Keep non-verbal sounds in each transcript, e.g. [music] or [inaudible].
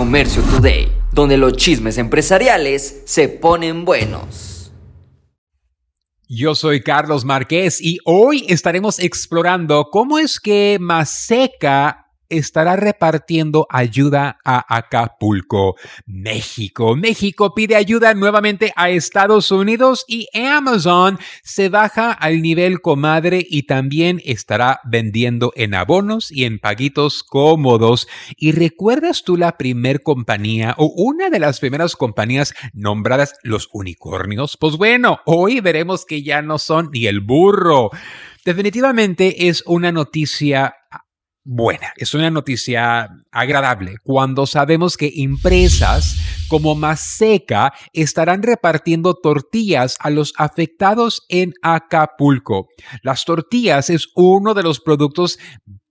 Comercio Today, donde los chismes empresariales se ponen buenos. Yo soy Carlos Márquez y hoy estaremos explorando cómo es que Maseca estará repartiendo ayuda a Acapulco, México. México pide ayuda nuevamente a Estados Unidos y Amazon se baja al nivel comadre y también estará vendiendo en abonos y en paguitos cómodos. ¿Y recuerdas tú la primer compañía o una de las primeras compañías nombradas los unicornios? Pues bueno, hoy veremos que ya no son ni el burro. Definitivamente es una noticia buena, es una noticia agradable cuando sabemos que empresas como Maseca estarán repartiendo tortillas a los afectados en Acapulco. Las tortillas es uno de los productos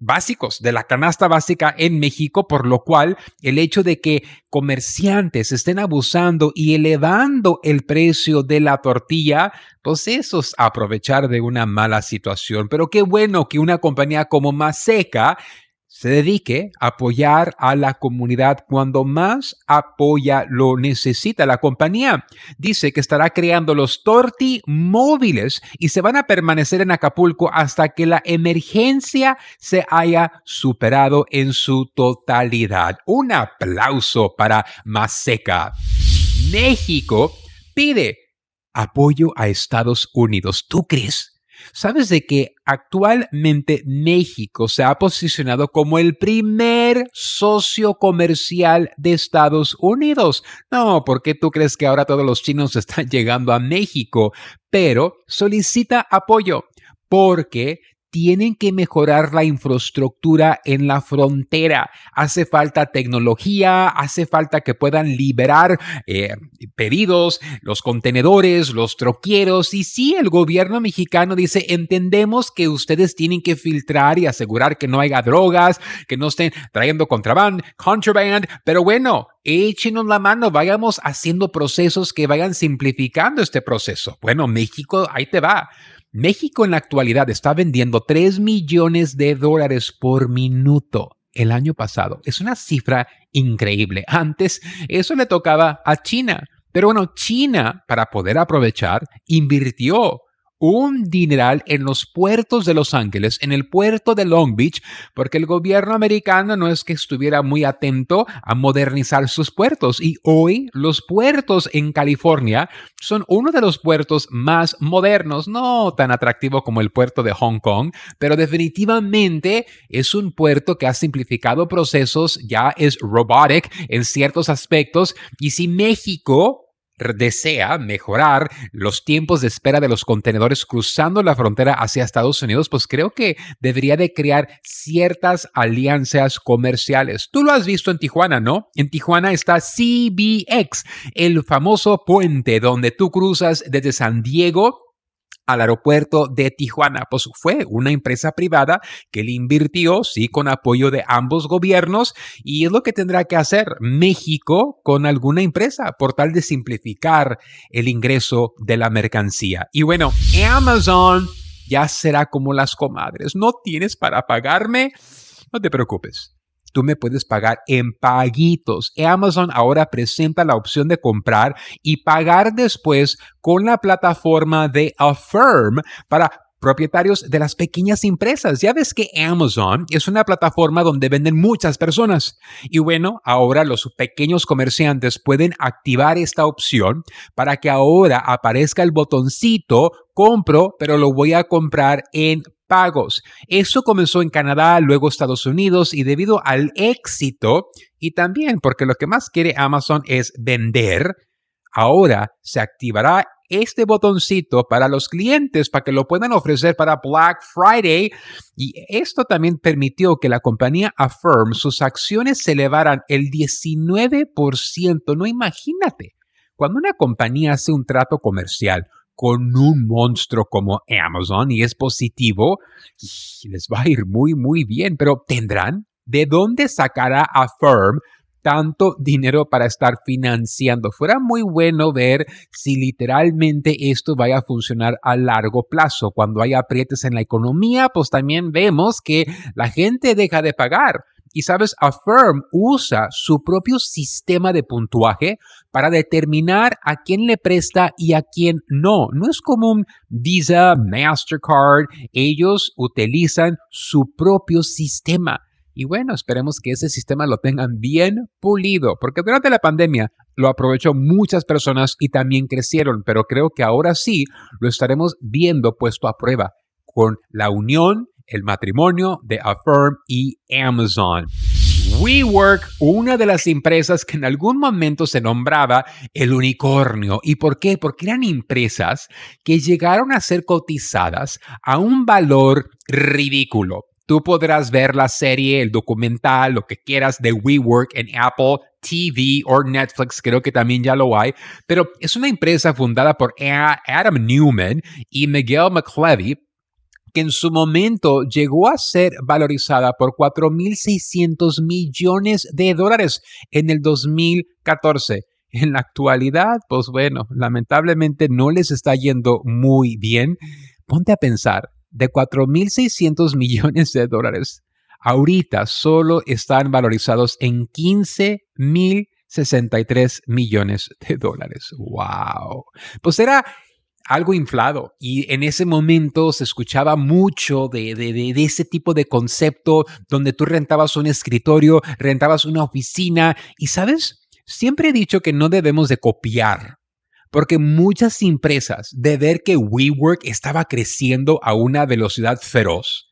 básicos de la canasta básica en México, por lo cual el hecho de que comerciantes estén abusando y elevando el precio de la tortilla, pues eso es aprovechar de una mala situación. Pero qué bueno que una compañía como Maseca se dedique a apoyar a la comunidad cuando más apoya lo necesita. La compañía dice que estará creando los torti móviles y se van a permanecer en Acapulco hasta que la emergencia se haya superado en su totalidad. Un aplauso para Maseca. México pide apoyo a Estados Unidos. ¿Tú crees? ¿Sabes de que actualmente México se ha posicionado como el primer socio comercial de Estados Unidos? No, ¿por qué tú crees que ahora todos los chinos [laughs] están llegando a México? Pero solicita apoyo porque tienen que mejorar la infraestructura en la frontera. Hace falta tecnología, hace falta que puedan liberar eh, pedidos, los contenedores, los troqueros. Y sí, el gobierno mexicano dice, entendemos que ustedes tienen que filtrar y asegurar que no haya drogas, que no estén trayendo contraband, contraband, pero bueno, échenos la mano, vayamos haciendo procesos que vayan simplificando este proceso. Bueno, México, ahí te va. México en la actualidad está vendiendo 3 millones de dólares por minuto el año pasado. Es una cifra increíble. Antes eso le tocaba a China. Pero bueno, China, para poder aprovechar, invirtió un dineral en los puertos de Los Ángeles, en el puerto de Long Beach, porque el gobierno americano no es que estuviera muy atento a modernizar sus puertos. Y hoy los puertos en California son uno de los puertos más modernos, no tan atractivo como el puerto de Hong Kong, pero definitivamente es un puerto que ha simplificado procesos, ya es robotic en ciertos aspectos. Y si México desea mejorar los tiempos de espera de los contenedores cruzando la frontera hacia Estados Unidos, pues creo que debería de crear ciertas alianzas comerciales. Tú lo has visto en Tijuana, ¿no? En Tijuana está CBX, el famoso puente donde tú cruzas desde San Diego al aeropuerto de Tijuana. Pues fue una empresa privada que le invirtió, sí, con apoyo de ambos gobiernos y es lo que tendrá que hacer México con alguna empresa por tal de simplificar el ingreso de la mercancía. Y bueno, Amazon ya será como las comadres. ¿No tienes para pagarme? No te preocupes tú me puedes pagar en paguitos. Amazon ahora presenta la opción de comprar y pagar después con la plataforma de Affirm para propietarios de las pequeñas empresas. Ya ves que Amazon es una plataforma donde venden muchas personas. Y bueno, ahora los pequeños comerciantes pueden activar esta opción para que ahora aparezca el botoncito compro, pero lo voy a comprar en pagos. Eso comenzó en Canadá, luego Estados Unidos y debido al éxito y también porque lo que más quiere Amazon es vender, ahora se activará este botoncito para los clientes para que lo puedan ofrecer para Black Friday. Y esto también permitió que la compañía Affirm sus acciones se elevaran el 19%. No imagínate, cuando una compañía hace un trato comercial con un monstruo como Amazon y es positivo, les va a ir muy, muy bien, pero ¿tendrán? ¿De dónde sacará a Firm tanto dinero para estar financiando. Fuera muy bueno ver si literalmente esto vaya a funcionar a largo plazo. Cuando hay aprietes en la economía, pues también vemos que la gente deja de pagar. Y sabes, Affirm usa su propio sistema de puntuaje para determinar a quién le presta y a quién no. No es como un Visa, Mastercard. Ellos utilizan su propio sistema. Y bueno, esperemos que ese sistema lo tengan bien pulido, porque durante la pandemia lo aprovechó muchas personas y también crecieron, pero creo que ahora sí lo estaremos viendo puesto a prueba con la unión, el matrimonio de Affirm y Amazon. WeWork, una de las empresas que en algún momento se nombraba el unicornio. ¿Y por qué? Porque eran empresas que llegaron a ser cotizadas a un valor ridículo. Tú podrás ver la serie, el documental, lo que quieras de WeWork en Apple TV o Netflix, creo que también ya lo hay, pero es una empresa fundada por Adam Newman y Miguel McClevy, que en su momento llegó a ser valorizada por 4.600 millones de dólares en el 2014. En la actualidad, pues bueno, lamentablemente no les está yendo muy bien. Ponte a pensar, de 4.600 millones de dólares, ahorita solo están valorizados en 15.063 millones de dólares. ¡Wow! Pues era algo inflado y en ese momento se escuchaba mucho de, de, de, ese tipo de concepto donde tú rentabas un escritorio, rentabas una oficina y sabes, siempre he dicho que no debemos de copiar porque muchas empresas, de ver que WeWork estaba creciendo a una velocidad feroz,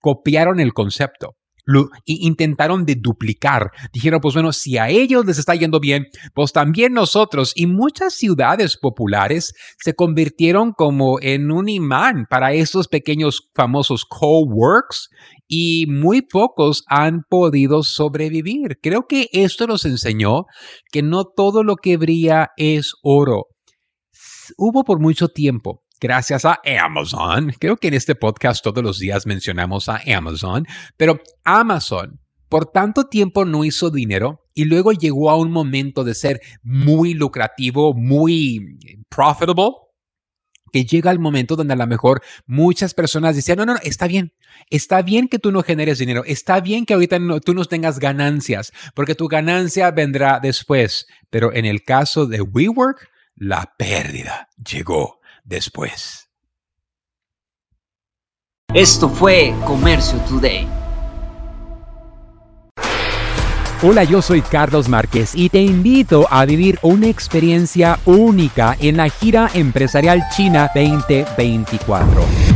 copiaron el concepto. Lo, intentaron de duplicar. Dijeron, pues bueno, si a ellos les está yendo bien, pues también nosotros. Y muchas ciudades populares se convirtieron como en un imán para esos pequeños famosos coworks y muy pocos han podido sobrevivir. Creo que esto nos enseñó que no todo lo que brilla es oro hubo por mucho tiempo gracias a Amazon. Creo que en este podcast todos los días mencionamos a Amazon, pero Amazon por tanto tiempo no hizo dinero y luego llegó a un momento de ser muy lucrativo, muy profitable, que llega el momento donde a lo mejor muchas personas decían, no, no, no, está bien, está bien que tú no generes dinero, está bien que ahorita tú no tengas ganancias, porque tu ganancia vendrá después, pero en el caso de WeWork, la pérdida llegó después. Esto fue Comercio Today. Hola, yo soy Carlos Márquez y te invito a vivir una experiencia única en la gira empresarial China 2024